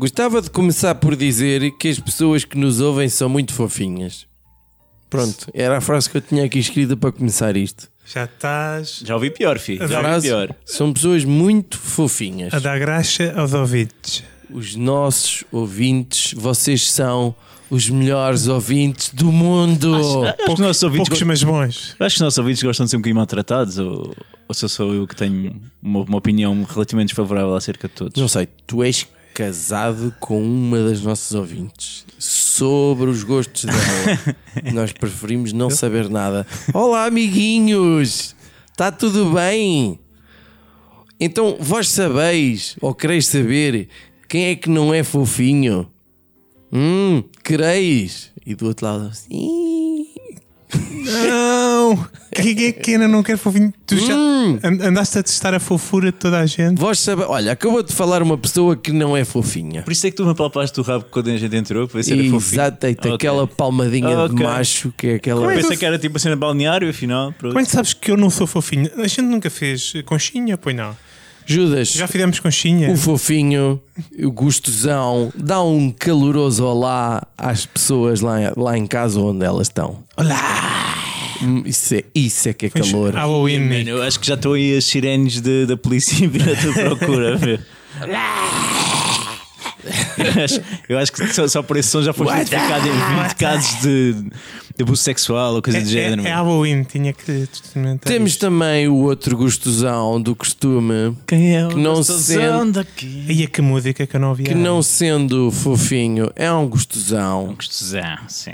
Gostava de começar por dizer que as pessoas que nos ouvem são muito fofinhas. Pronto, era a frase que eu tinha aqui escrita para começar isto. Já estás Já ouvi pior, filho. Já ouvi Frase, pior. são pessoas muito fofinhas. a dar graxa aos ouvidos. Os nossos ouvintes, vocês são os melhores ouvintes do mundo. Acho que os nossos ouvintes Poucos, go- mas bons. Acho que os nossos ouvintes gostam de ser um bocadinho maltratados ou, ou sou só eu que tenho uma, uma opinião relativamente desfavorável acerca de todos? Não sei, tu és casado com uma das nossas ouvintes sobre os gostos dela. Nós preferimos não saber nada. Olá, amiguinhos! Está tudo bem? Então, vós sabeis ou quereis saber quem é que não é fofinho? Hum, quereis? E do outro lado, sim. Não! Quem é que ainda não quer fofinho? Tu já Hum. and- andaste a testar a fofura de toda a gente? Vós sabeis. Olha, acabou de falar uma pessoa que não é fofinha. Por isso é que tu me apalpaste o rabo quando a gente entrou para ver se era fofinho. Exato, Ok. aquela palmadinha de Ok. macho que é aquela. É Pensei que era tipo a cena balneário, afinal. Pronto. Como é que sabes que eu não sou fofinho? A gente nunca fez conchinha, pois não? Judas, Já fizemos conchinha? o fofinho, o gostosão, dá um caloroso olá às pessoas lá, lá em casa onde elas estão. Olá! Hum, Isso é, isso é que é calor. Halloween. Mano, eu acho que já estão aí as sirenes de- da polícia vir à tua procura. meu. Eu, acho, que só, só por esse som já foste identificado em 20 casos de, de abuso sexual ou coisa É, do é, género. é meu. Halloween, tinha que testamentar. Temos isto. também o outro gostosão do costume, Quem é o que não gostosão sente- daqui? Aí que música que eu não ouvia. que não sendo fofinho é um gostosão. Gostosão, sim.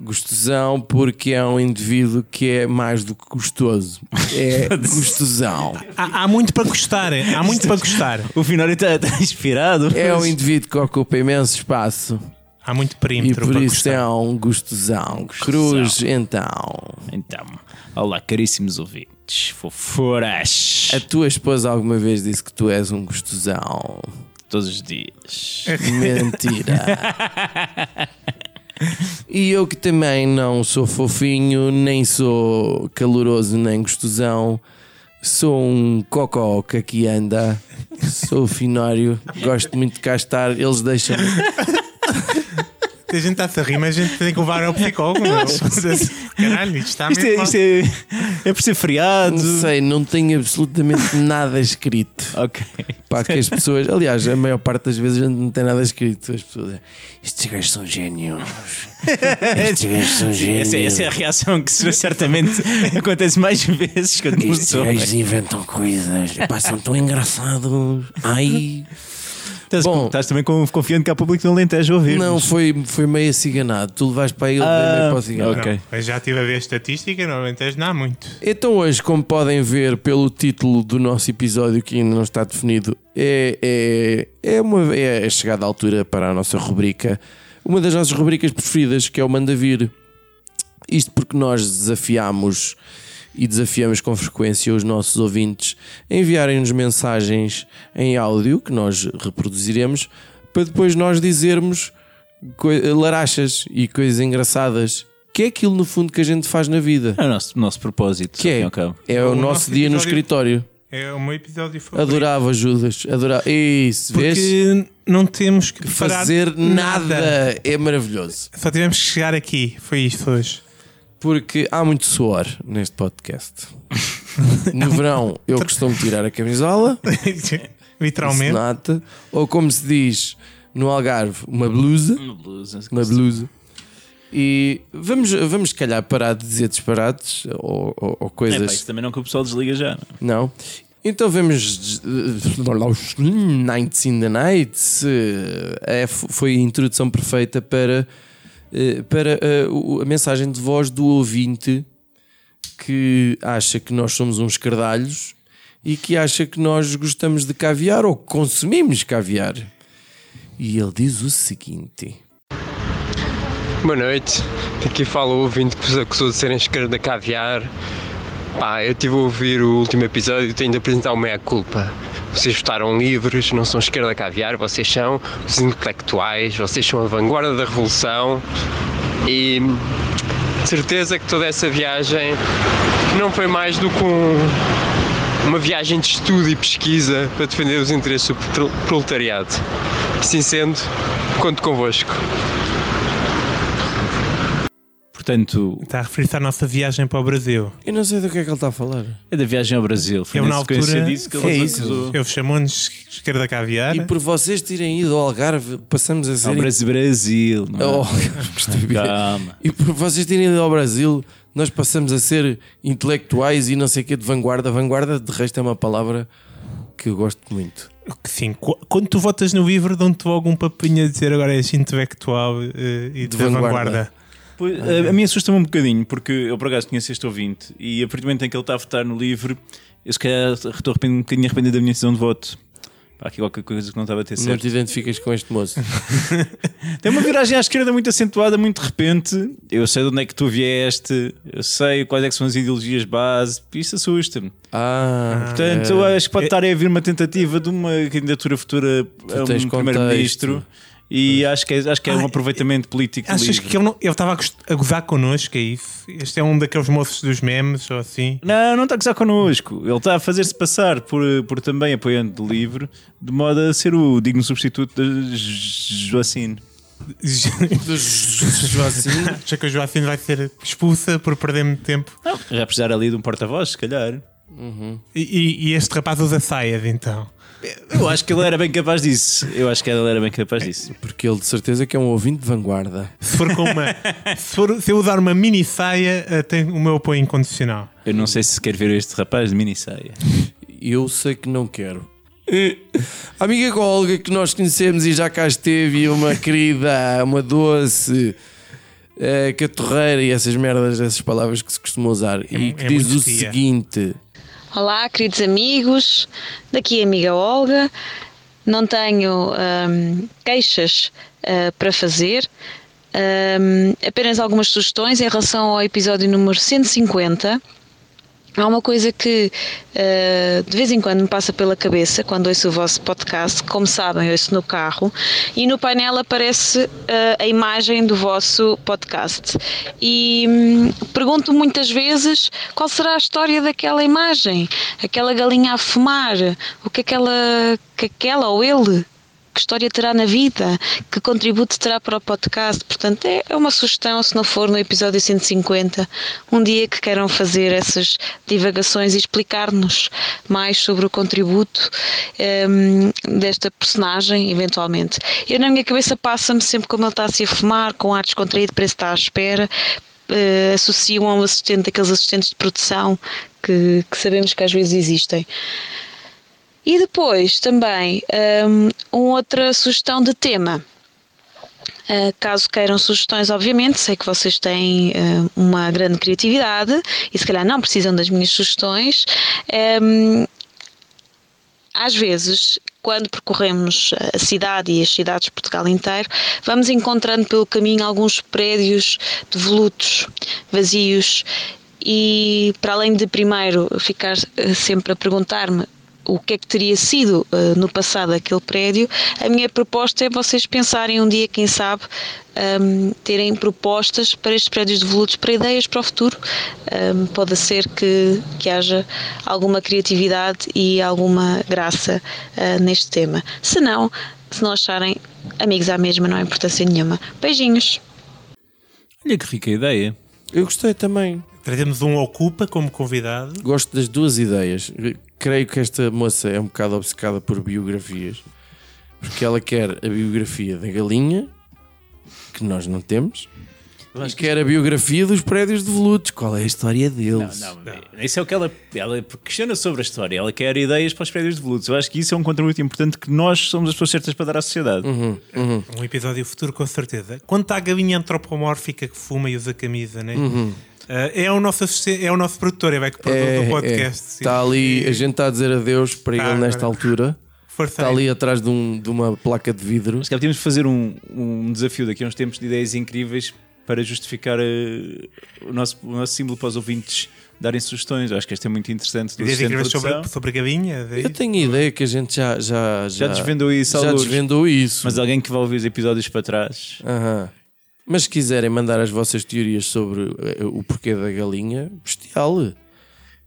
Gostosão porque é um indivíduo que é mais do que gostoso. É gostosão. Há, há muito para gostar, há muito para gostar. O Finório está tá inspirado. É um mas- indivíduo que ocupa imenso espaço Há muito e perímetro por para isso gostar. é um gostosão. Cruz, então. Então, olá, caríssimos ouvintes, fofuras, A tua esposa alguma vez disse que tu és um gostosão? todos os dias. Mentira. E eu que também não sou fofinho, nem sou caloroso, nem gostosão. Sou um cocó que anda. Sou finório. Gosto muito de cá estar. Eles deixam-me. A gente está a rir, mas a gente tem que levar ao psicólogo. Não? Caralho, isto está Isto é, isto é, é por ser feriado. Não sei, não tenho absolutamente nada escrito. Ok. Para que as pessoas, aliás, a maior parte das vezes a gente não tem nada escrito. As pessoas, estes gajos são génios. Estes gajos são génios. Essa, essa é a reação que certamente acontece mais vezes quando Estes gajos inventam coisas. Epá, são tão engraçados. Ai. Estás, Bom. estás também confiante que há público do Alentejo a ouvir. Não, foi, foi meio aciganado. Tu levaste para ele, Ah, meio para o cigarro. ok. Não, eu já estive a ver a estatística, normalmente não há muito. Então hoje, como podem ver pelo título do nosso episódio que ainda não está definido, é, é, é, uma, é a chegada à altura para a nossa rubrica, uma das nossas rubricas preferidas, que é o Manda Vir. Isto porque nós desafiamos e desafiamos com frequência os nossos ouvintes a enviarem-nos mensagens em áudio que nós reproduziremos para depois nós dizermos larachas e coisas engraçadas. Que é aquilo no fundo que a gente faz na vida. É o nosso, nosso propósito. Que é, é o, O nosso, nosso dia no escritório. É o meu episódio favorito. Adorava Judas, adorava. Isso, vês? Porque não temos que Fazer nada. é maravilhoso. Só tivemos que chegar aqui. Foi isto hoje. Porque há muito suor neste podcast. No verão eu costumo tirar a camisola, Literalmente. nata, ou como se diz no Algarve, uma blusa. Uma blusa. Uma blusa. E vamos, vamos se calhar parar de dizer disparates ou, ou- ou É, coisas. pá, isso também não que o pessoal desliga já. Não. Então vemos uh, os Nights in the Nights. uh, é, foi a introdução perfeita para, para uh, o- a mensagem de voz do ouvinte que acha que nós somos uns cardalhos e que acha que nós gostamos de caviar ou consumimos caviar. E ele diz o seguinte: Boa noite, aqui fala o ouvinte que vos acusou de serem esquerda caviar. Pá, eu estive a ouvir o último episódio e tenho de apresentar o meia-culpa. Vocês votaram livres, não são esquerda caviar, vocês são os intelectuais, vocês são a vanguarda da revolução e certeza que toda essa viagem não foi mais do que um, uma viagem de estudo e pesquisa para defender os interesses do pro- proletariado. Assim sendo, conto convosco. Portanto, Está a referir-se à nossa viagem para o Brasil. Eu não sei do que é que ele está a falar. é da viagem ao Brasil. Foi Eu, na na altura, disso que é ele isso. acusou. Eu chamou-nos esquerda caviar. E por vocês terem ido ao Algarve, passamos a ser. Ao Brasil, Brasil. Não é? Oh. Calma. E por vocês terem ido ao Brasil, nós passamos a ser intelectuais e não sei o que de vanguarda. Vanguarda, de resto, é uma palavra que eu gosto muito. Sim, qu- quando tu votas no Vivre, dão-te logo um papinho a dizer agora és intelectual eh, e de, vanguarda. vanguarda. Pois, a, a mim assusta-me um bocadinho, porque eu por acaso conheço este ouvinte e a partir do momento em que ele está a votar no livro, eu se calhar estou um bocadinho arrependido da minha decisão de voto. Pá, aqui qualquer coisa que não estava a ter Não certo. te identificas com este moço. Tem uma viragem à esquerda muito acentuada, muito de repente. Eu sei de onde é que tu vieste, eu sei quais é são as ideologias base, isso assusta-me. Ah, Portanto, é. eu acho que pode estar a haver uma tentativa de uma candidatura futura a tens um primeiro-ministro. E acho que é, acho que é um Ah, aproveitamento político Achas livre. que ele não- ele estava a, gozar connosco? É isso? Este é um daqueles moços dos memes ou assim? Não, não está a gozar connosco. Ele está a fazer-se passar por, por também apoiante do livro, de modo a ser o digno substituto de Joacine. Joacine. Acha que a Joacine vai ser expulsa por perder muito tempo? Já precisar ali de um porta-voz, se calhar. E, e- e este rapaz usa saias, então. Eu acho que ele era bem capaz disso. Eu acho que ele era bem capaz disso. Porque ele de certeza que é um ouvinte de vanguarda. Se for com uma. se, for- se eu usar uma mini saia, eh, tem o meu apoio incondicional. Eu não sei se quer ver este rapaz de mini saia. Eu sei que não quero. A amiga Olga que nós conhecemos e já cá esteve, e uma querida, uma doce, eh, catorreira e essas merdas, essas palavras que se costuma usar, e que é diz o tia. seguinte: Olá, queridos amigos, daqui a amiga Olga. Não tenho ahm, queixas ah, para fazer, ahm, apenas algumas sugestões em relação ao episódio número 150. Há uma coisa que ah, de vez em quando me passa pela cabeça quando ouço o vosso podcast, como sabem, ouço no carro, e no painel aparece ah, a imagem do vosso podcast. E hum, pergunto muitas vezes qual será a história daquela imagem, aquela galinha a fumar, o que aquela, que aquela ou ele que história terá na vida, que contributo terá para o podcast. Portanto, é é uma sugestão, se não for no episódio 150, um dia que queiram fazer essas divagações e explicar-nos mais sobre o contributo ehm, desta personagem, eventualmente. Eu, na minha cabeça, passa-me sempre como ele está assim a fumar, com ar descontraído, parece está à espera. eh, associam a um assistente, aqueles assistentes de produção que, que sabemos que às vezes existem. E depois também hum, uma outra sugestão de tema. Uh, caso queiram sugestões, obviamente, sei que vocês têm uh, uma grande criatividade e se calhar não precisam das minhas sugestões. Um, às vezes, quando percorremos a cidade e as cidades de Portugal inteiro, vamos encontrando pelo caminho alguns prédios devolutos, vazios, e para além de primeiro ficar eh, sempre a perguntar-me o que é que teria sido eh, no passado aquele prédio, a minha proposta é vocês pensarem um dia, quem sabe, ahm, terem propostas para estes prédios devolutos, para ideias para o futuro. Ahm, pode ser que, que haja alguma criatividade e alguma graça ah, neste tema. Se não, se não acharem amigos à mesma, não há importância nenhuma. Beijinhos! Olha que rica ideia. Eu gostei também. Trazemos um Ocupa como convidado. Gosto das duas ideias. Creio que esta moça é um bocado obcecada por biografias, porque ela quer a biografia da galinha, que nós não temos, e quer a biografia dos prédios devolutos. Qual é a história deles? Não, isso é o que ela, ela questiona sobre a história. Ela quer ideias para os prédios de volutos. Eu acho que isso é um contributo importante que nós somos as pessoas certas para dar à sociedade. Um episódio futuro, com certeza. Quanto à galinha antropomórfica que fuma e usa camisa, né? Eh, é, o nosso é o nosso produtor, é vai que produz o podcast. Está É, ali, a gente está a dizer adeus para Tá, ele nesta agora. altura. Força Está ali atrás de, um- de uma placa de vidro. Mas que tínhamos de fazer um, um desafio daqui a uns tempos de ideias incríveis para justificar eh, o, nosso, o nosso símbolo para os ouvintes darem sugestões. Eu acho que este é muito interessante. Ideias incríveis sobre, sobre a gavinha. daí? Eu tenho a ideia que a gente já já Já desvendou isso, já desvendou isso. Mas alguém que vai ouvir os episódios para trás. Aham. Mas se quiserem mandar as vossas teorias sobre eh, o porquê da galinha, bestial.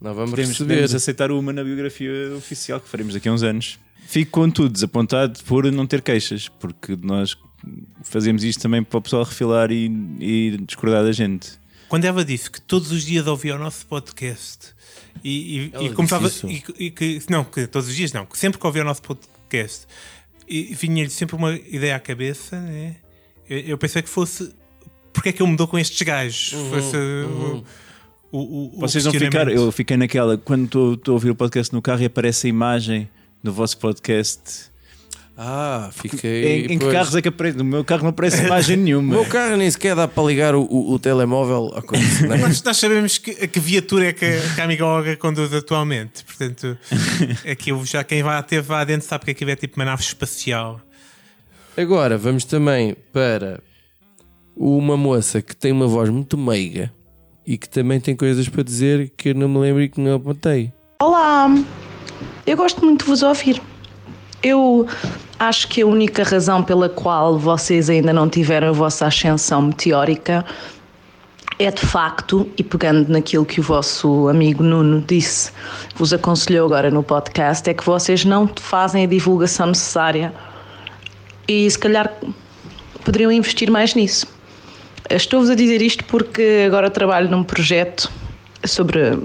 Não vamos Podemos, perceber. podemos aceitar uma na biografia oficial que faremos daqui a uns anos. Fico, contudo, desapontado por não ter queixas, porque nós fazemos isto também para o pessoal refilar e, e discordar da gente. Quando Eva disse que todos os dias ouvia o nosso podcast e, e, e começava. E, e que, não, que todos os dias não, que sempre que ouvia o nosso podcast e vinha-lhe sempre uma ideia à cabeça, né? Eu, eu pensei que fosse. Porque é que eu mudou com estes gajos? Uhum, Fosse o, o, o, o Vocês não ficaram, questionamento. eu fiquei naquela, quando estou a ouvir o podcast no carro e aparece a imagem do vosso podcast. Ah, fiquei. Em, em que carros é que aparece? No meu carro não aparece imagem O nenhuma. meu carro nem sequer dá para ligar o, o, o telemóvel à coisa. não é? Nós, nós sabemos que, a que viatura é que, a- que a amiga Olga conduz atualmente. Portanto, aquilo já quem vai teve lá dentro sabe que aquilo é tipo uma nave espacial. Agora vamos também para uma moça que tem uma voz muito meiga e que também tem coisas para dizer que eu não me lembro e que não apontei. Olá, eu gosto muito de vos ouvir. Eu acho que a única razão pela qual vocês ainda não tiveram a vossa ascensão meteórica é de facto, e pegando naquilo que o vosso amigo Nuno disse, vos aconselhou agora no podcast, é que vocês não fazem a divulgação necessária e se calhar poderiam investir mais nisso. Estou-vos a dizer isto porque agora trabalho num projeto sobre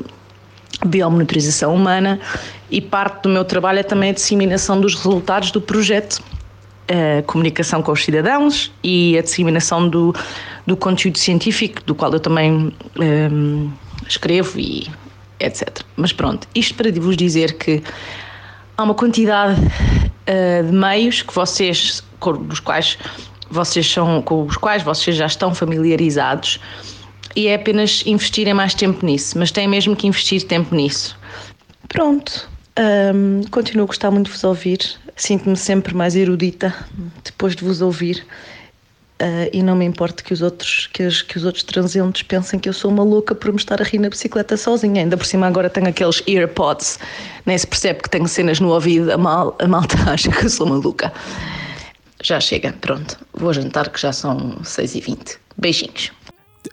biomonitorização humana e parte do meu trabalho é também a disseminação dos resultados do projeto, a comunicação com os cidadãos e a disseminação do, do conteúdo científico, do qual eu também hum, escrevo e etc. Mas pronto, isto para vos dizer que há uma quantidade eh, de meios que vocês, com os quais vocês são, com os quais vocês já estão familiarizados e é apenas investirem mais tempo nisso, mas têm mesmo que investir tempo nisso. Pronto, hum, continuo a gostar muito de vos ouvir, sinto-me sempre mais erudita depois de vos ouvir. ah, e não me importa que os outros que, os- que os outros transeuntes pensem que eu sou uma louca por me estar a rir na bicicleta sozinha. Ainda por cima agora tenho aqueles earpods, nem se percebe que tenho cenas no ouvido, a, mal, a malta acha que eu sou maluca. Já chega, pronto. Vou jantar que já são 6h20. Beijinhos.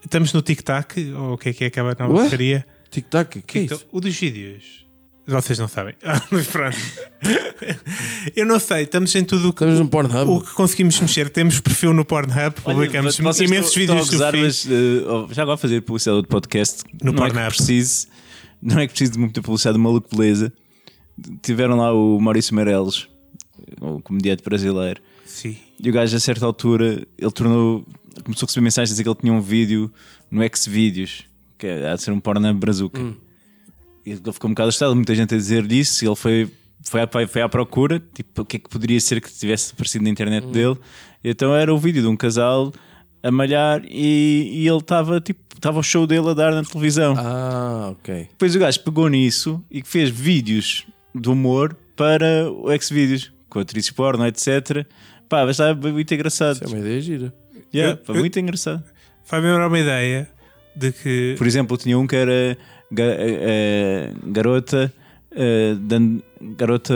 Estamos no tic-tac, ou o que é que é aquela nova porcaria? Tic-tac, que é isso? o dos vídeos. Vocês não sabem. Ah, pronto. Eu não sei, estamos em tudo o que, Estamos no Pornhub. o que conseguimos mexer. Temos perfil no Pornhub, publicamos Olha, vocês imensos estão- vídeos estão a do gozar, mas, oh, já agora fazer publicidade do podcast. No não é Pornhub. preciso, não é que preciso de muita publicidade maluco beleza. Tiveram lá o Maurício Meirelles, o comediante brasileiro. Sim. E o gajo, a certa altura, ele tornou. Começou a receber mensagens a dizer que ele tinha um vídeo no Xvideos, que é, há de ser um porno brazuca. E ele ficou um bocado assustado, muita gente a dizer disso. E ele foi, foi, à, foi à procura, tipo, o que é que poderia ser que tivesse aparecido na internet dele. E então era o vídeo de um casal a malhar e, e ele estava, tipo, estava o show dele a dar na televisão. Ah, ok. Depois o gajo pegou nisso e fez vídeos de humor para o Xvideos, com atrizes porno, etc. Pá, mas estava muito engraçado. Isso é uma ideia gira. Yeah, Eu- pá, eu- muito engraçado. Faz-me lembrar uma ideia de que. Por exemplo, tinha um que era ga- eh, garota, eh, dando- garota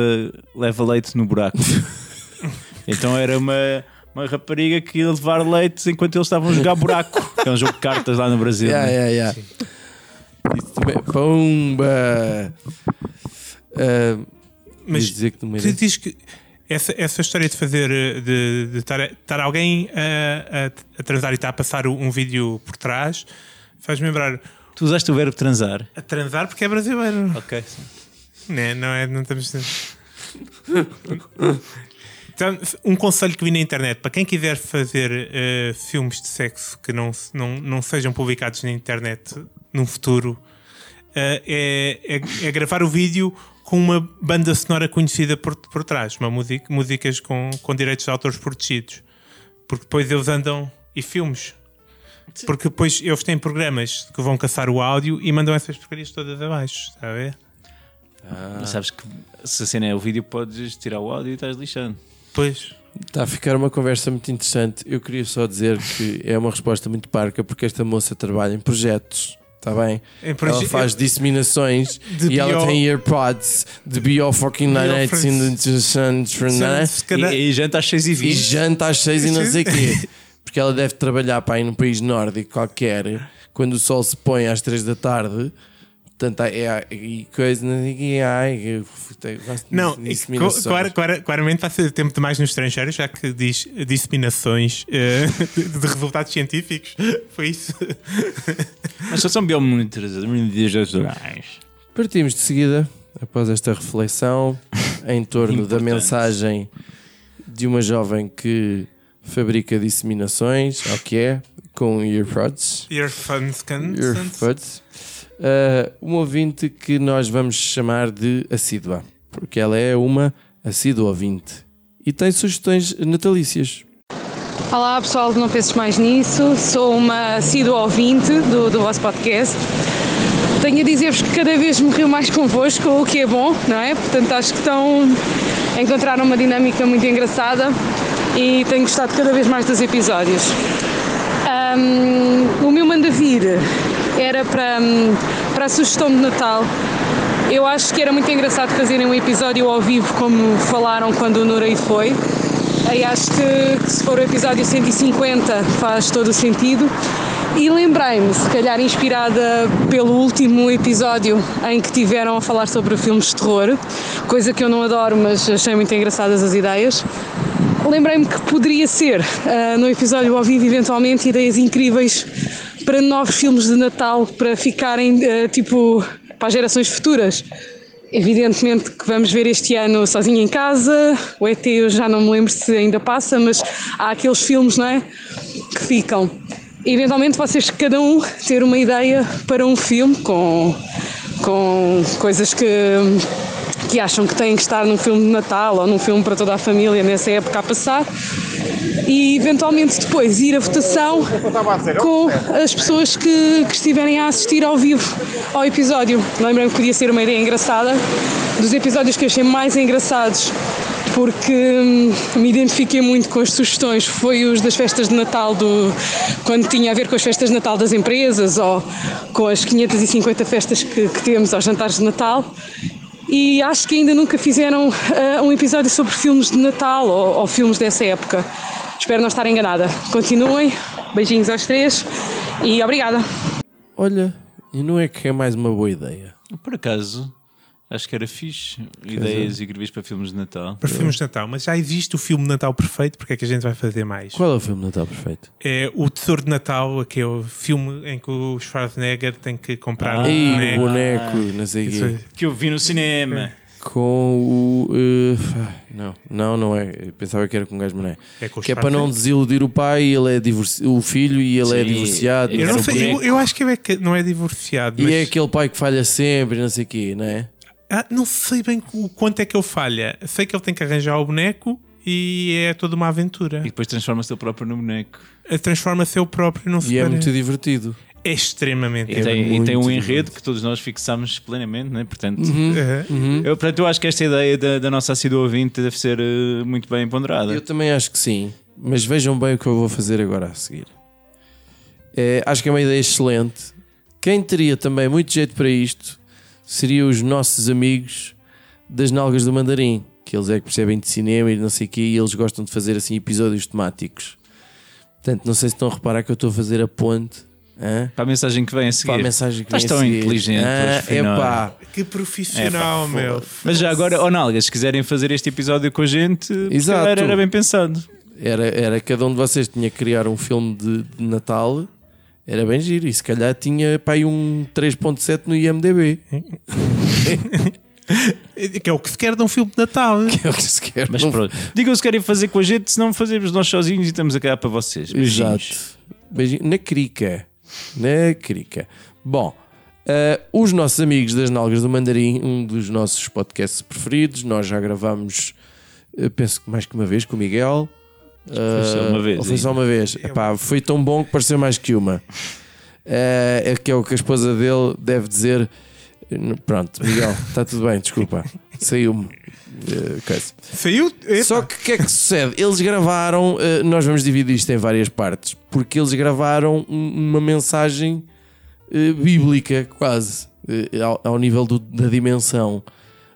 leva leite no buraco. então era uma, uma rapariga que ia levar leite enquanto eles estavam a jogar buraco, que é um jogo de cartas lá no Brasil. Yeah, né? yeah, yeah. Isso também. Pumba! Ah, Mas dizer que tu diz que essa, essa história de fazer, eh, de, estar, alguém a, a, a transar e estar a passar um vídeo por trás, faz-me lembrar Tu usaste o verbo transar. a transar porque é brasileiro. Ok. Né? Não é? Não estamos. Então, um conselho que vi na internet para quem quiser fazer eh, filmes de sexo que não, não, não sejam publicados na internet num futuro eh, é, é, é gravar o vídeo com uma banda sonora conhecida por, por trás, uma música, músicas com, com direitos de autores protegidos, porque depois eles andam e filmes. Porque depois eles têm programas que vão caçar o áudio e mandam essas porcarias todas abaixo, está a ver? Mas sabes que se a cena é o vídeo, podes tirar o áudio e estás lixando. Pois. Está a ficar uma conversa muito interessante. Eu queria só dizer que é uma resposta muito parca, porque esta moça trabalha em projetos Está bem? Ela faz disseminações De e ela tem AirPods de Bio fucking Nights in the Sun, E, e janta às 6 e e 20 janta às seis e não sei o quê. Porque ela deve trabalhar para ir num país nórdico qualquer, quando o sol se põe às três da tarde. Portanto, é, e coisa, não sei. Ai, Não, disseminações. co- clar- clar- claramente ser tempo demais no estrangeiro, já que diz disseminações eh, de, de resultados científicos. Foi isso. Mas só são biomonitoradores. Partimos de seguida, após esta reflexão, em torno da mensagem de uma jovem que fabrica disseminações, ao que é, com earpods. Earphones can- earpods. Uh, um ouvinte que nós vamos chamar de assídua, porque ela é uma assídua ouvinte e tem sugestões natalícias. Olá pessoal, não penses mais nisso. Sou uma assídua ouvinte do, do vosso podcast. Tenho a dizer-vos que cada vez me rio mais convosco, o que é bom, não é? Portanto, acho que estão a encontrar uma dinâmica muito engraçada e tenho gostado cada vez mais dos episódios. Ahm, o meu manda vir era para, hum, para a sugestão de Natal. Eu acho que era muito engraçado fazerem um episódio ao vivo, como falaram quando o Nureid foi. Aí acho que, que se for o episódio 150 faz todo o sentido. E lembrei-me, se calhar inspirada pelo último episódio em que tiveram a falar sobre filmes de terror, coisa que eu não adoro, mas achei muito engraçadas as ideias. Lembrei-me que poderia ser, ah, no episódio ao vivo, eventualmente, ideias incríveis para novos filmes de Natal, para ficarem, ah, tipo, para as gerações futuras. Evidentemente que vamos ver este ano Sozinho em Casa, o ET eu já não me lembro se ainda passa, mas há aqueles filmes, não é? Que ficam. Eventualmente vocês, cada um, ter uma ideia para um filme com, com coisas que, que acham que têm que estar num filme de Natal ou num filme para toda a família nessa época a passar e eventualmente depois ir à votação com as pessoas que, que estiverem a assistir ao vivo ao episódio. Lembrem-me que podia ser uma ideia engraçada. Dos episódios que achei mais engraçados, porque hum, me identifiquei muito com as sugestões, foi os das festas de Natal, do, quando tinha a ver com as festas de Natal das empresas ou com as 550 festas que, que temos aos jantares de Natal. E acho que ainda nunca fizeram ah, um episódio sobre filmes de Natal ou, ou filmes dessa época. Espero não estar enganada. Continuem, beijinhos aos três e obrigada. Olha, e não é que é mais uma boa ideia? Por acaso, acho que era fixe. Ideias incríveis para filmes de Natal. Para filmes de Natal, mas já existe o filme de Natal perfeito, porque é que a gente vai fazer mais? Qual é o filme de Natal perfeito? É o Tesouro de Natal, que é o filme em que o Schwarzenegger tem que comprar um Ei, boneco. o boneco, não sei o quê. é- Que eu vi no cinema. Com o. eh, não, não, não é. Eu pensava que era com um gajo mané. É com o que é para não desiludir o pai, ele é divorci... o filho e ele é Sim, divorciado. eu não sei o eu, eu acho que é que não é divorciado, E mas é aquele pai que falha sempre, não sei o quê, não é? Ah, não sei bem o quanto é que ele falha. Sei que ele tem que arranjar o boneco e é toda uma aventura. E depois transforma-se ele próprio no boneco. Transforma-se ele próprio num E é muito divertido. É extremamente. E, tem, e tem um divertido. enredo que todos nós fixamos plenamente, né? portanto. Aham. Eu, portanto, eu acho que esta ideia da, da nossa assídua ouvinte deve ser eh, muito bem ponderada. Eu também acho que sim, mas vejam bem o que eu vou fazer agora a seguir. É, acho que é uma ideia excelente. Quem teria também muito jeito para isto seriam os nossos amigos das Nalgas do Mandarim, que eles é que percebem de cinema e não sei o quê, e eles gostam de fazer assim episódios temáticos. Portanto, não sei se estão a reparar que eu estou a fazer a ponte hã? Para a mensagem que vem a seguir. para a mensagem que Estás vem a tão seguir. inteligente Ah, epá, Que profissional, meu. Mas já agora, oh Nalgas, se quiserem fazer este episódio com a gente, Exato. calhar era bem pensado. era, era cada um de vocês tinha que criar um filme de, de Natal. Era bem giro. E se calhar tinha pá, aí um 3.7 no IMDB. Que é o que se quer de um filme de Natal. É o que se quer. Mas Não- pronto, digam se querem fazer com a gente, se não fazemos nós sozinhos e estamos a cá para vocês. Beijinhos. Exato. Beijinho. Na crica. Na crica. Bom, eh, os nossos amigos das Nalgas do Mandarim, um dos nossos podcasts preferidos, nós já gravamos, eh, penso que mais que uma vez com o Miguel. Só Eh, uma vez, ou foi só uma vez. Epá, foi tão bom que pareceu mais que uma. Eh, é que é o que a esposa dele deve dizer. Pronto, Miguel, está tudo bem, desculpa. Saiu-me. coisa. Saiu. Epa. Só que o que é que sucede? Eles gravaram, eh, nós vamos dividir isto em várias partes, porque eles gravaram um- uma mensagem eh, bíblica, quase, ao, ao nível do- da dimensão.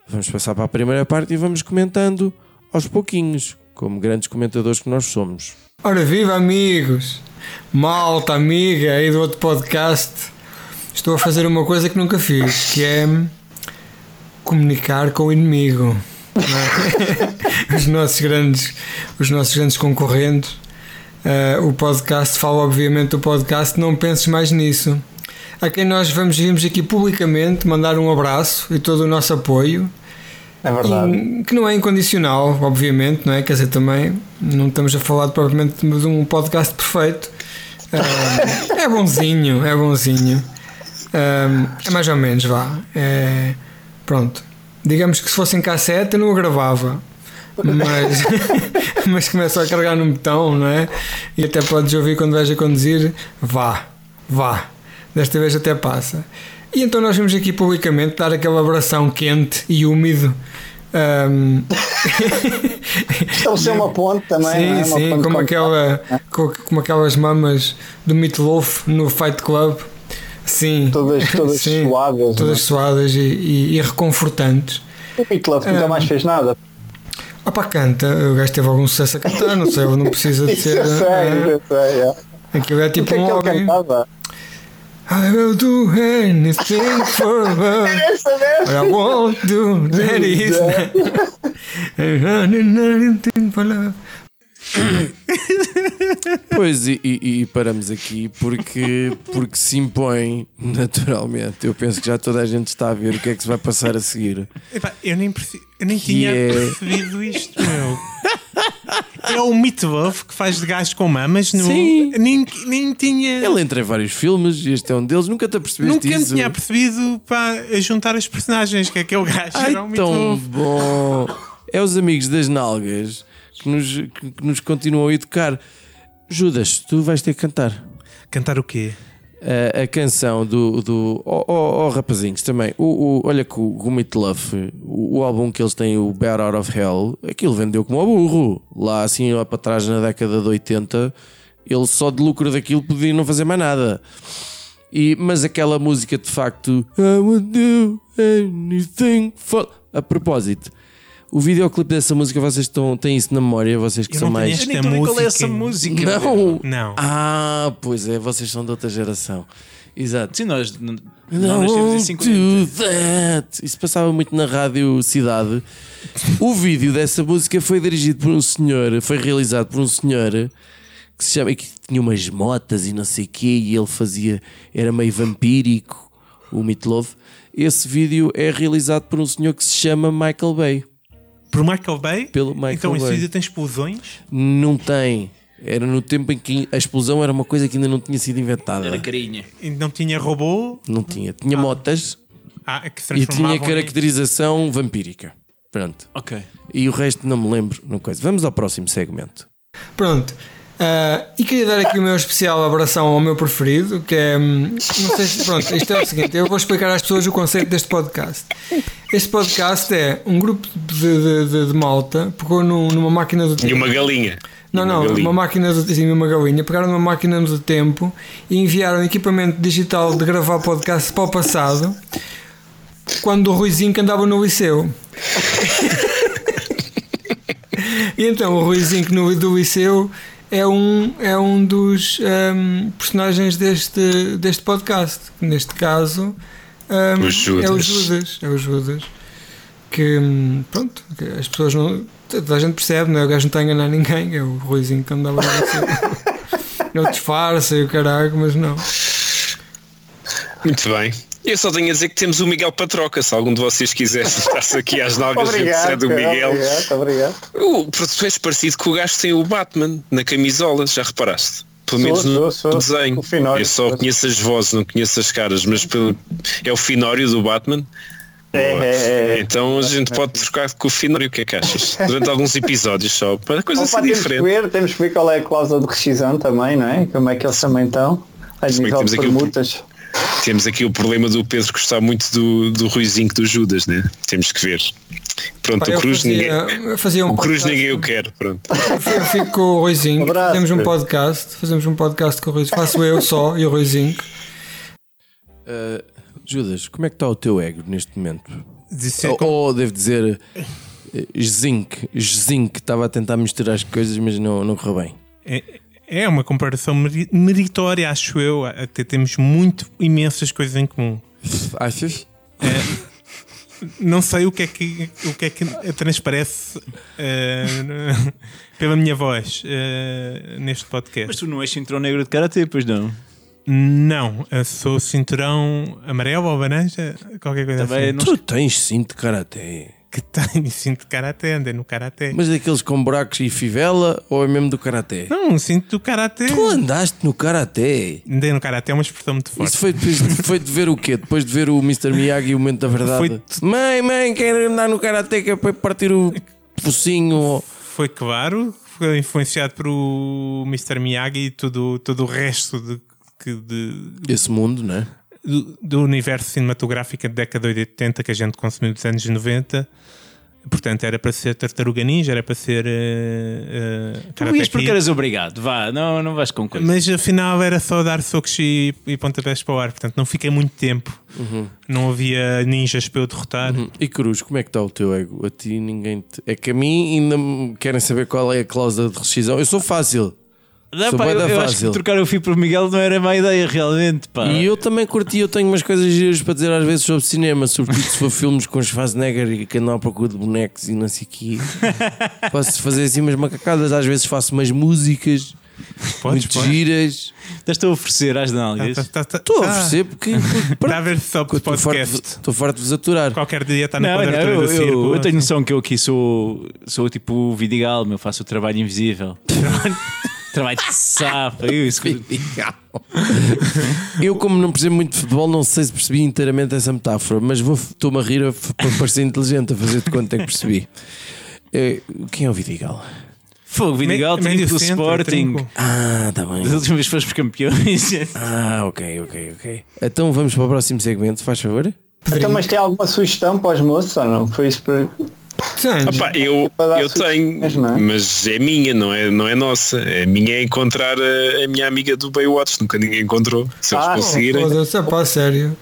Vamos passar para a primeira parte e vamos comentando aos pouquinhos, como grandes comentadores que nós somos. Ora viva amigos, malta amiga aí do outro podcast. Estou a fazer uma coisa que nunca fiz, que é comunicar com o inimigo. é? os nossos grandes, os nossos grandes concorrentes. Eh, o podcast fala obviamente do podcast, não penses mais nisso. A quem nós vamos vimos aqui publicamente mandar um abraço e todo o nosso apoio. É verdade. E que não é incondicional, obviamente, não é? Quer dizer, também não estamos a falar propriamente de um podcast perfeito. Ah, é bonzinho, é bonzinho. Ah, é mais ou menos, vá. É, pronto. Digamos que se fosse em cassete eu não o gravava. Mas, mas começa a carregar no botão, não é? E até podes ouvir quando vais a conduzir. Vá, vá. Desta vez até passa. E então nós vimos aqui publicamente dar aquele abração quente e úmido. Ahm, Estabelecer uma ponte também. sim, é? Sim, ponte como, com- aquela, co- como aquelas mamas do Meatloaf no Fight Club. Sim, Todas, todas Sim, suadas. todas suadas e, e- e reconfortantes. é? O Meatloaf nunca Ah. mais fez nada. Opa, canta, o gajo teve algum sucesso a cantar, não sei, ele não precisa de Isso ser. eu sei, ah, eu sei. é. aquilo é O tipo que é um que ele cantava? I will do anything for love. I won't do that is anything for love. Pois, e, e- e paramos aqui porque, porque se impõe naturalmente. Eu penso que já toda a gente está a ver o que é que se vai passar a seguir. Epá, eu nem, eu nem tinha é- percebido isto, meu. É o Meatloaf que faz de gás com mamas. No... Sim. Nem, nem tinha. Ele entra em vários filmes e este é um deles. Nunca te apercebeste Nunca isso? tinha percebido para juntar as personagens, que é aquele gajo. Ai, era o tão bom! É os amigos das nalgas que nos, que, que nos continuam a educar. Judas, tu vais ter que cantar. Cantar o quê? A, a canção do. do oh, oh, oh, rapazinhos, também. O, o- olha que o, o Meatloaf, o, o álbum que eles têm, o Bad Out of Hell, aquilo vendeu como ao burro. Lá assim, lá para trás, na década de 80, ele só de lucro daquilo podia não fazer mais nada. E, mas aquela música de facto, I would do anything for. A propósito. O videoclipe dessa música, vocês estão, têm isso na memória, vocês que Eu são mais. esta Nem estou a ver qual é música. essa música. Não! Não. Ah, pois é, vocês são de outra geração. Exato. Sim, nós não, Não, não nascemos em 50. do that. Isso passava muito na rádio Cidade. O vídeo dessa música foi dirigido por um senhor, foi realizado por um senhor que se chama que tinha umas motas e não sei o quê, e ele fazia, era meio vampírico, o Meatloaf. Esse vídeo é realizado por um senhor que se chama Michael Bay. Por Michael Bay? Pelo Michael então esse Bay. vídeo tem explosões? Não tem. Era no tempo em que a explosão era uma coisa que ainda não tinha sido inventada. Era carinha. E não tinha robô? Não tinha. Tinha motas Ah, que se e tinha transformavam em- caracterização vampírica. Pronto. Ok. E o resto não me lembro. Não coisa. Vamos ao próximo segmento. Pronto. Ah, e queria dar aqui o meu especial abração ao meu preferido, que é. hum, Não sei se. Pronto, isto é o seguinte: eu vou explicar às pessoas o conceito deste podcast. Este podcast é um grupo de, de, de- malta pegou num- numa máquina do E tempo. uma galinha. Não, E uma não, galinha. uma máquina de sim, uma galinha. Pegaram numa máquina do tempo e enviaram equipamento digital de gravar podcast para o passado quando o Ruizinho que andava no liceu. e então o Ruizinho que no, do liceu é um, é um dos hum, personagens deste, deste podcast. Neste caso O Judas. é o Judas. É o Judas. Que hum, pronto, as pessoas não. Toda a gente percebe, não é? O gajo não está a enganar ninguém, é o Ruizinho que andava no liceu. Ele disfarça e o caralho, mas não. Muito bem. Eu só tenho a dizer que temos o Miguel Patroca. Se algum de vocês quiser juntar-se aqui às de Obrigado, do Miguel. obrigado, obrigado. O, tu és parecido com o gajo que tem o Batman na camisola, já reparaste? Pelo Sou, menos no sou, sou. desenho. Finório. Eu só conheço as vozes, não conheço as caras, mas pelo, é o Finório do Batman. É, é, é. Então a gente pode trocar com o Finório, o que é que achas? Durante alguns episódios só, para a coisa Opa, ser temos que diferente. ver, temos que ver qual é a cláusula de rescisão também, não é? Como é que eles também estão a nível de aqui permutas. Temos aqui o problema do Pedro gostar muito do, do Ruizinho do Judas, né? Temos que ver. Pronto, Pá, o eu Cruz fazia- ninguém. eu fazia um o Cruz ninguém o quer, pronto. Eu fico com o Ruizinho, Abraço, fazemos um Pedro. podcast, fazemos um podcast com o Ruizinho, faço eu só e o Ruizinho. Uh, Judas, como é que está o teu ego neste momento? Disse- ou, ou devo dizer, eh, Zinc, Zinc, estava a tentar misturar as coisas, mas não, não correu bem. É, é uma comparação meri- meritória, acho eu. Até temos muito, imensas coisas em comum. Achas? Não sei o que é que, o que, é que transparece eh, pela minha voz eh, neste podcast. Mas tu não és cinturão negro de karatê, pois não? Não, eu sou cinturão amarelo ou laranja, qualquer coisa Também assim. não- Tu tens cinto de karaté. Que tenho cinto de karaté, andei no karaté. Mas daqueles com buracos e fivela ou é mesmo do karaté? Não, um cinto do karaté. Tu andaste no karaté. Andei no karaté, é uma expressão muito forte. Isso foi depois foi de ver o quê? Depois de ver o Mr. Miyagi e o momento da verdade. Mãe, mãe, quero andar no karaté que é para partir o focinho. Foi claro, foi influenciado por o Mr. Miyagi e tudo, todo o resto de, de- Esse mundo, não é? Do, do universo cinematográfico da década de 80 que a gente consumiu dos anos 90. Portanto, era para ser Tartaruga Ninja, era para ser. Uh, uh, Tu ias porque eras obrigado, vá, não, não vais com coisa. Mas afinal era só dar socos e, e pontapés para o ar, portanto não fiquei muito tempo. Uhum. Não havia ninjas para eu derrotar. E Cruz, como é que está o teu ego? A ti ninguém te... É que a mim ainda me querem saber qual é a cláusula de rescisão. Eu sou fácil. Não, sou pá, eu, eu acho que trocar o fio por Miguel não era má ideia, realmente. Pá. E eu também curti, eu tenho umas coisas giras para dizer às vezes sobre cinema, sobretudo se for filmes com Schwarzenegger e que andam à procura de bonecos e não sei o quê. Posso fazer assim umas macacadas, às vezes faço umas músicas muito podes. giras. Estás-te a oferecer às náuseas? Estou a oferecer porque Está a ver só por estou farto, de- podcast. estou farto de vos aturar. Qualquer dia está na Não, não, quadratura eu, do eu- círculo. eu tenho noção que eu aqui sou, sou tipo o Vidigal, eu faço o trabalho invisível. trabalho de sapa. Eu, isso, Eu, como não percebo muito de futebol, não sei se percebi inteiramente essa metáfora, mas vou- estou-me a rir para parecer inteligente a fazer de conta que percebi. Eh, quem é o Vidigal? Fogo, Vidigal, técnico do centro, Sporting. trinco. Ah, está bem. Das últimas vezes fomos campeões. Ah, ok, ok, ok. Então vamos para o próximo segmento, faz favor? Então, mas tem alguma sugestão para os moços ou não? Foi isso para. Opa, eu, eu tenho, mas é minha, não é, não é nossa. É minha é encontrar a, a minha amiga do Baywatch, nunca ninguém encontrou. Se eles Ah, conseguirem. Foda-se, é pá, sério.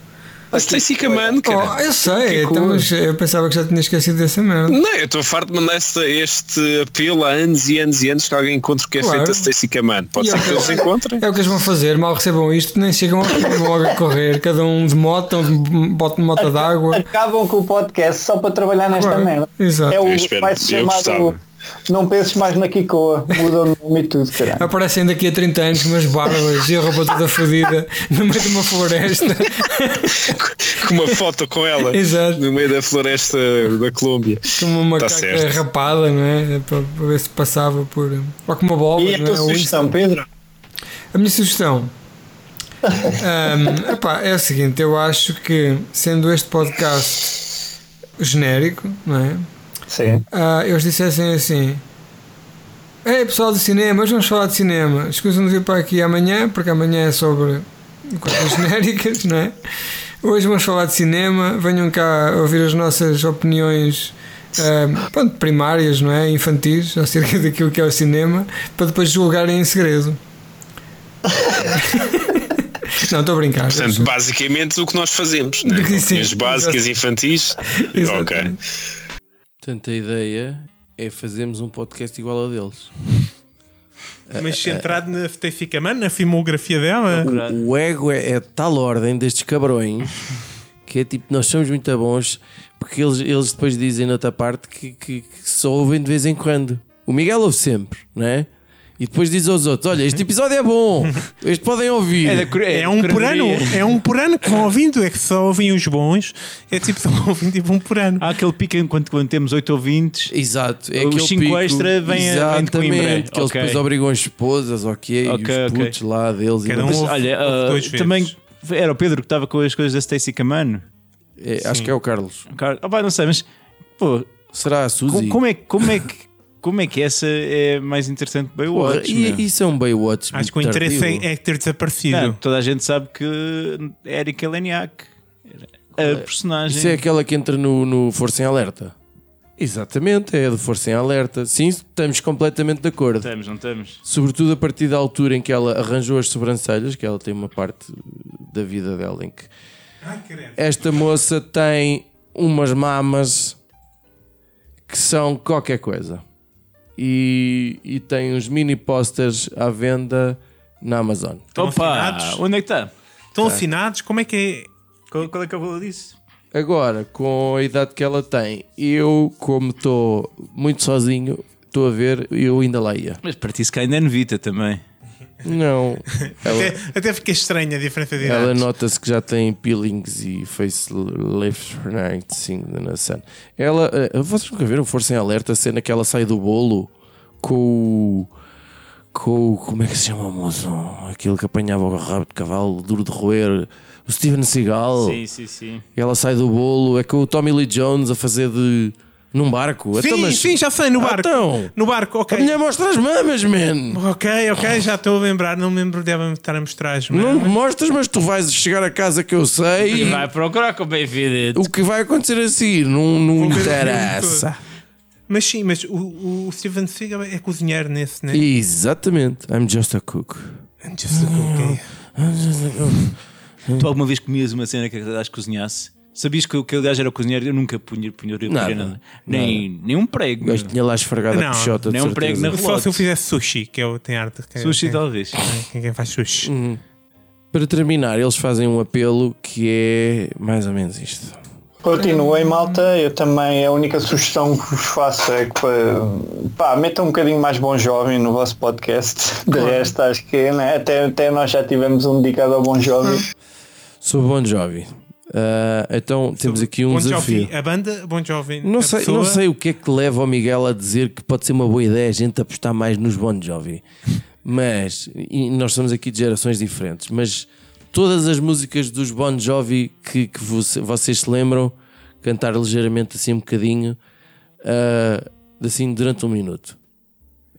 A Stacy Kaman, cara. Oh, eu sei, Que então, mas eu pensava que já tinha esquecido dessa merda. Não, eu estou farto de mandar este, este apelo há anos e anos e anos que alguém encontre o que é Claro. feito a Stacy Kaman. Pode E ser é o que eles encontrem. É o que eles vão fazer, mal recebam isto, nem chegam logo a correr, cada um de moto, um de moto d'água. Acabam com o podcast só para trabalhar nesta Claro, merda. exato. É o Eu espero, vai se eu chamar gostava. o Não penses mais na Kikoa, muda o nome e tudo, caralho. Aparecem daqui a 30 anos com umas barbas e a roupa toda fodida no meio de uma floresta. Com uma foto com ela Exato. no meio da floresta da Colômbia. Com uma Tá macaca certo. rapada, não é? Para, para ver se passava por. Ou com uma bola. E a não tua é? O sugestão. Pedro? A minha sugestão Ahm, epá, é o seguinte: eu acho que, sendo este podcast genérico, não é? Sim. Ah, eles dissessem assim: Ei pessoal do cinema, hoje vamos falar de cinema. Escusam de vir para aqui amanhã, porque amanhã é sobre coisas genéricas, não é? Hoje vamos falar de cinema. Venham cá ouvir as nossas opiniões. ah, pronto, primárias, não é? Infantis, acerca daquilo que é o cinema, para depois julgarem em segredo. Não, estou a brincar. Portanto, basicamente o que nós fazemos, né? Sim, Opiniões básicas infantis. Ok. Portanto, a ideia é fazermos um podcast igual ao deles. Mas centrado na Steffi Kaman, na filmografia dela. O, o ego é, é de tal ordem destes cabrões que é tipo, nós somos muito bons porque eles, eles depois dizem noutra parte que, que, que só ouvem de vez em quando. O Miguel ouve sempre, não é? E depois diz aos outros: Olha, este episódio é bom, este podem ouvir. É um por ano, é um por ano que vão ouvindo, é que só ouvem os bons, é tipo só ouvem tipo um por ano. Há aquele pico enquanto quando temos 8 ouvintes. Exato, é os aquele 5 pico- extra vêm, de Exatamente, Coimbra. que eles Ok. depois obrigam as esposas, ok, Ok, e os putos lá deles. e Cada um Mas, ouve- olha, vezes. também era o Pedro que estava com as coisas da Stacy Camano. É, acho que é o Carlos. Cara, ah, pá, não sei, mas pô, Será a Suzy? co- como é, como, é que, como é que essa é mais interessante que Porra, Baywatch? meu? e, isso é um Baywatch. Acho que o interesse tardio. é, é ter desaparecido. Não, toda a gente sabe que é Erika Leniak a personagem. Isso é aquela que entra no, no Força em Alerta. Exatamente, é a do Força em Alerta. Sim, estamos completamente de acordo. Estamos, não estamos? Sobretudo a partir da altura em que ela arranjou as sobrancelhas, que ela tem uma parte da vida dela em que Esta moça tem umas mamas que são qualquer coisa. E, e tem uns mini posters à venda na Amazon. Estão Opa, assinados? onde é que está? Estão assinados? Como é que é? Qual, qual é que é o valor disso? Agora, com a idade que ela tem, eu, como estou muito sozinho, estou a ver, eu ainda lá ia. Mas para ti se ainda é Vita também. Não. Ela, Até, até fiquei estranha a diferença de ela idades. nota-se que já tem peelings e facelift sim, na sun. Ela, eh, vocês nunca viram Força em Alerta, a cena que ela sai do bolo com o. Com o. Como é que se chama o moço? Aquele que apanhava o rabo de cavalo, duro de roer. O Steven Seagal. Sim, sim, sim. Ela sai do bolo, é com o Tommy Lee Jones a fazer de. Num barco. Sim, Então, mas- sim, já sei, no Ah, barco. Então, No barco, ok. a mulher mostra as mamas, man. Ok, ok, já estou a lembrar. Não me lembro de ela estar a mostrar as Não mamas. me mostras, mas tu vais chegar a casa que eu sei. E vai procurar como é evidente. O que vai acontecer a seguir não, não interessa. Mas sim, mas o, o Steven Seagal é cozinheiro nesse, né? Exatamente. I'm just a cook. Just a cook, é. Tu alguma vez comias uma cena que acho que cozinhasse? Sabias que aquele gajo era cozinheiro? Eu nunca punha, punha, punha Nada. nada. Nem, nem um prego. O gajo tinha lá esfregado a Não, pichota de nem um prego na Só se eu fizesse sushi, que é o tem arte. Que, Sushi que, talvez. que- Quem faz sushi. Uhum. Para terminar, eles fazem um apelo que é mais ou menos isto. Continuem, malta. Eu também, a única sugestão que vos faço é que pá, metam um bocadinho mais bom jovem no vosso podcast. De resto, acho que né, até, até nós já tivemos um dedicado ao bom jovem. Sobre Bon Jovi. Ah, então temos aqui um Bon desafio. Jovi, a banda Bon Jovi. Não sei, pessoa- não sei o que é que leva o Miguel a dizer que pode ser uma boa ideia a gente apostar mais nos Bon Jovi. Mas, nós somos aqui de gerações diferentes, mas todas as músicas dos Bon Jovi que, que voce- vocês se lembram, cantar ligeiramente assim um bocadinho, ah, assim durante um minuto.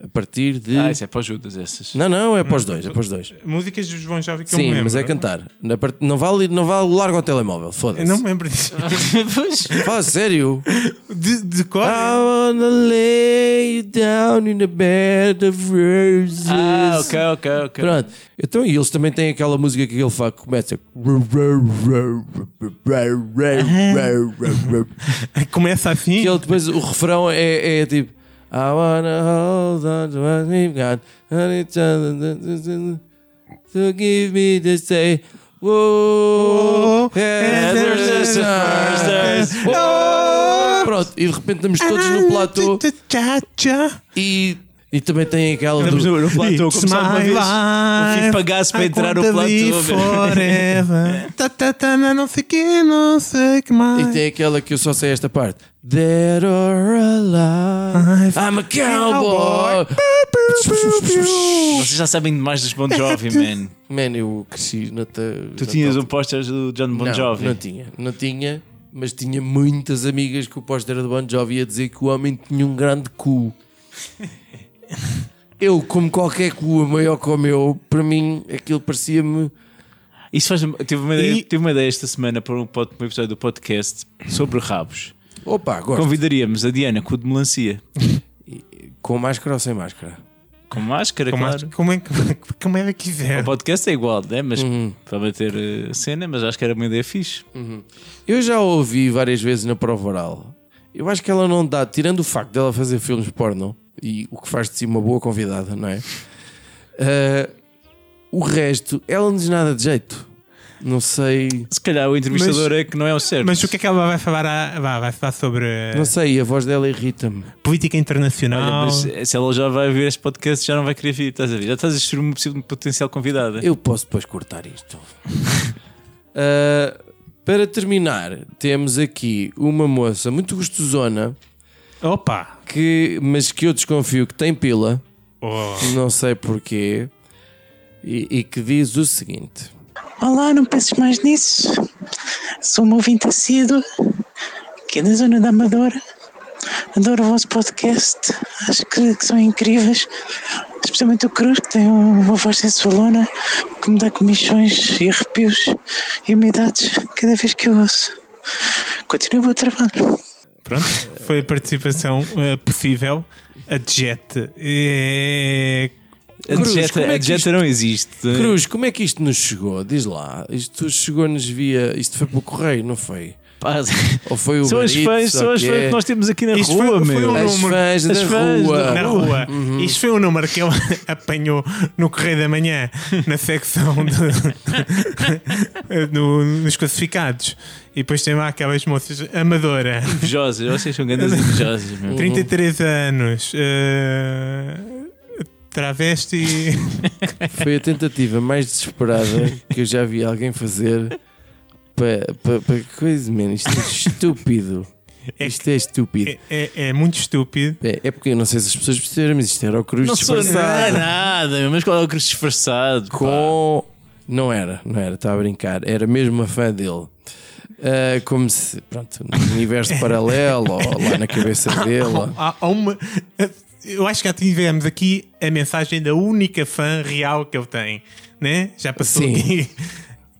A partir de. Ah, isso é para os Judas essas. Não, não, é para os dois, é para os dois. Músicas dos Bon Jovi que eu me Sim, lembro. mas é cantar. Na part- Não vale, não vale larga o telemóvel, Eu foda-se. não me lembro disso. Fala sério. De, de cor? I wanna lay you down in a bed of roses. Ah, ok, ok, ok. Pronto. Então, e eles também têm aquela música que ele faz que começa. Começa assim. Que ele depois o refrão é, é tipo I wanna hold on to what we've got. And each other to give me the say Whoa, Heather's. Pronto, e de repente estamos todos no platô e, e também tem aquela do, no, no platô, como It's sabe uma my vez. life. O filho pagasse para I entrar no platô. forever. Tá, tá, tá, não sei que, não sei que mais. E tem aquela que eu só sei esta parte. Dead or alive, I'm a cowboy. Vocês já sabem demais dos Bon Jovi, man. Man, eu cresci na ta- Tu na tinhas o póster do John Bon não, Jovi. Não tinha, não tinha, mas tinha muitas amigas que o póster era de Bon Jovi a dizer que o homem tinha um grande cu. Eu, como qualquer cu maior que o meu, para mim aquilo parecia-me. Isso faz tive uma, ideia, E- tive uma ideia esta semana para um, pod- um episódio do podcast sobre rabos. Opa, gosto. Convidaríamos a Diana com o de melancia. Com máscara ou sem máscara? Com máscara, Como, claro. como, é, como é que quiser. O podcast é igual, né? mas Uhum. para bater eh, cena, mas acho que era uma ideia fixe. Eu já a ouvi várias vezes na prova oral. Eu acho que ela não dá, tirando o facto dela fazer filmes porno e o que faz de si uma boa convidada, não é? Ah, o resto, ela não diz nada de jeito. Não sei, Se calhar o entrevistador Mas- é que não é o certo. Mas o que é que ela vai falar? A, vá, vai falar sobre não sei, a voz dela irrita-me. política internacional. Olha, mas se ela já vai ver este podcast, já não vai querer vir, estás a ver? Já estás a destruir uma possível potencial convidada. Eu posso depois cortar isto. Ah, para terminar, temos aqui uma moça muito gostosona, Opa! que, mas que eu desconfio que tem pila. Oh. não sei porquê, e, e que diz o seguinte: Olá, não penses mais nisso. Sou uma ouvinte assídua, aqui da zona da Amadora. Adoro o vosso podcast, acho que, que são incríveis. Especialmente o Cruz, que tem uma voz sensualona, que me dá comichões e arrepios e umidades cada vez que eu ouço. Continua o trabalho. Pronto, foi a participação eh, possível. A Jet. É, A Cruz, como é a dieta isto- não existe. Cruz, como é que isto nos chegou? Diz lá. Isto chegou-nos via. Isto foi pelo correio, não foi? Pá, Ou foi o são as fãs, são as que fãs que nós temos aqui na Isto rua, foi- foi meu. um As número- fãs As fãs rua. na rua. rua. Isto foi um número que ele apanhou no Correio da Manhã, na secção de- no- nos classificados. E depois tem lá aquelas moças Amadora, Invejosas, vocês são grandes invejosas, meu. 33 anos, eh, travesti. Foi a tentativa mais desesperada que eu já vi alguém fazer para pa, pa, coisa, man. Isto é estúpido. É Isto é estúpido. É, é- é muito estúpido. É, é porque eu não sei se as pessoas perceberam, mas isto era o Cruz Não disfarçado. nada, nada, meu, mas qual é o Cristo disfarçado? pá? com. Não era, não era, estava a brincar. Era mesmo uma fã dele. Ah, como se, pronto, no universo paralelo ou lá na cabeça dele. Há, há uma. Eu acho que já tivemos aqui a mensagem da única fã real que ele tem, né? Já passou Sim. aqui.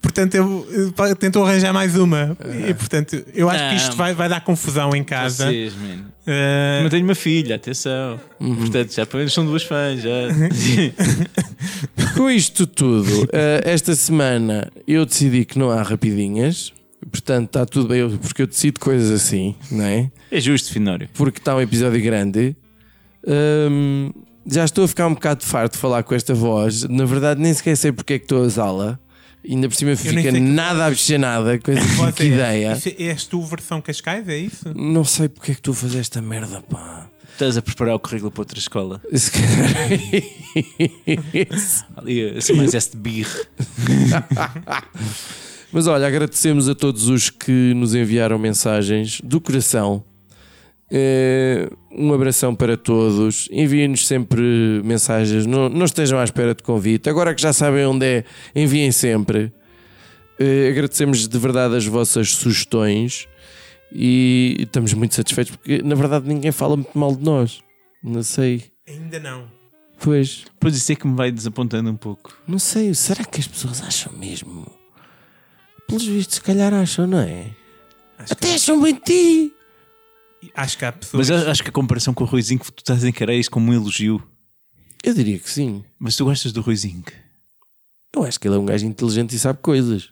Portanto, eh, tentou arranjar mais uma. E, portanto, eu acho que isto Não. vai, vai dar confusão em casa. Vocês, man. Eh, Também tenho uma filha, atenção. Portanto, já pelo menos são duas fãs. Já. Com isto tudo, eh, esta semana eu decidi que não há rapidinhas. Portanto, está tudo bem, eu- porque eu decido coisas assim, não é? é justo, Finório. Porque está um episódio grande. Hum, já estou a ficar um bocado farto de falar com esta voz. Na verdade, nem sequer sei porque é que estou a usá-la. Ainda por cima fica nada a mexer nada. Coisa, você- que ideia. é- És tu versão Cascais, é isso? Não sei porque é que estou a fazer esta merda, pá. Estás a preparar o currículo para outra escola. Se calhar é isso. Ali, assim mais este birre. Mas olha, agradecemos a todos os que nos enviaram mensagens do coração. Eh, um abração para todos. Enviem-nos sempre mensagens. Não, não estejam à espera de convite. Agora que já sabem onde é, enviem sempre. Eh, agradecemos de verdade as vossas sugestões e estamos muito satisfeitos porque na verdade ninguém fala muito mal de nós. Não sei. Ainda não. Pois, Pois isso é que me vai desapontando um pouco. não sei. Será que as pessoas acham mesmo? Pelos vistos, se calhar acham, não é? Acho Até que, acham bem de ti. Acho que há pessoas. Mas acho que a comparação com o Ruizinho que tu estás a encarar isso como um elogio. Eu diria que sim. Mas tu gostas do Ruizinho? Eu acho que ele é um gajo inteligente e sabe coisas.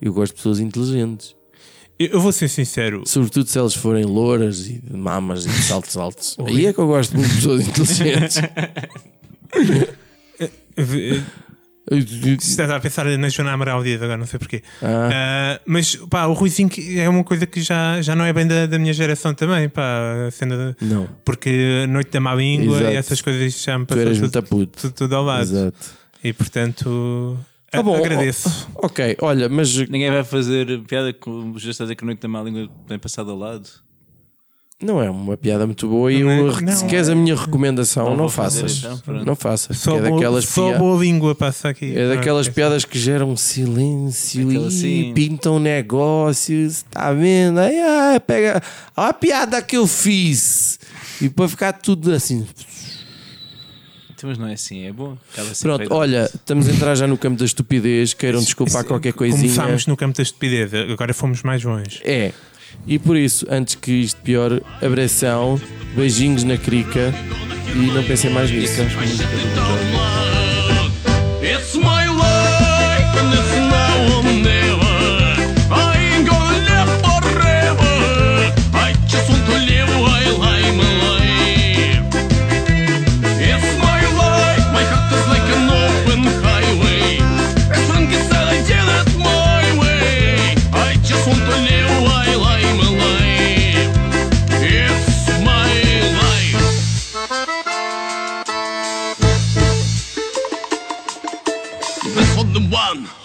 Eu gosto de pessoas inteligentes. Eu, vou ser sincero. Sobretudo se elas forem louras e de mamas e de saltos altos. Aí é que eu gosto muito de pessoas inteligentes. Se estás a pensar na Joana Amaral Dias agora, não sei porquê. Ah. Ah, mas pá, o Ruizinho que é uma coisa que já, já não é bem da, da minha geração também, pá, a cena de- Não. porque Noite da Má Língua Exato. e essas coisas já me Tu passou tudo, puto. tudo, tudo ao lado. Exato. E portanto, Tá bom. agradeço. Ok, olha, mas Ninguém vai fazer piada com já estás a dizer que a noite da má língua tem passado ao lado. Não é uma piada muito boa e Não é- eu, não. se queres a minha recomendação, Não não, faças. então, não faças. Só, é boa, daquelas, só pia- boa língua passa aqui. é daquelas Ah, piadas que geram silêncio e assim. pintam negócios. Está vendo? Aí ah, pega olha a piada que eu fiz e para ficar tudo assim. Então, mas não é assim, é bom. Sempre Pronto, olha, estamos a entrar já no campo da estupidez. Queiram desculpar qualquer coisinha. Começámos no campo da estupidez, agora fomos mais longe. É. E por isso, antes que isto piore, abração, beijinhos na crica e não pensem mais nisso.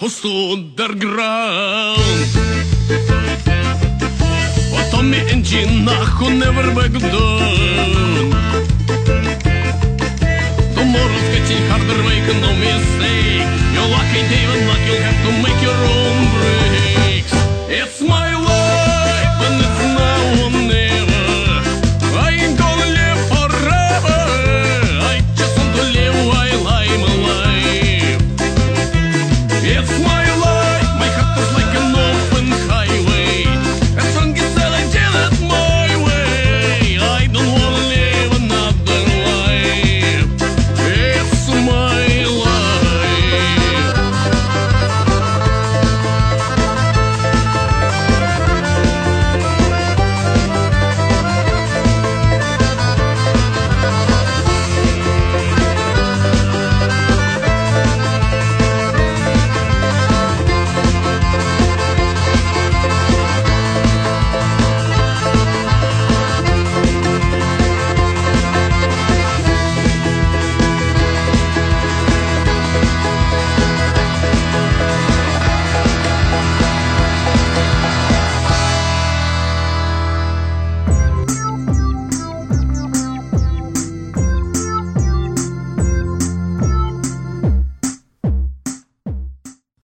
One who stood their ground. But Tommy and Gina who never back down. Tomorrow's getting harder, make no mistake. You're lucky, David, luck you'll have to make your own breaks. It's my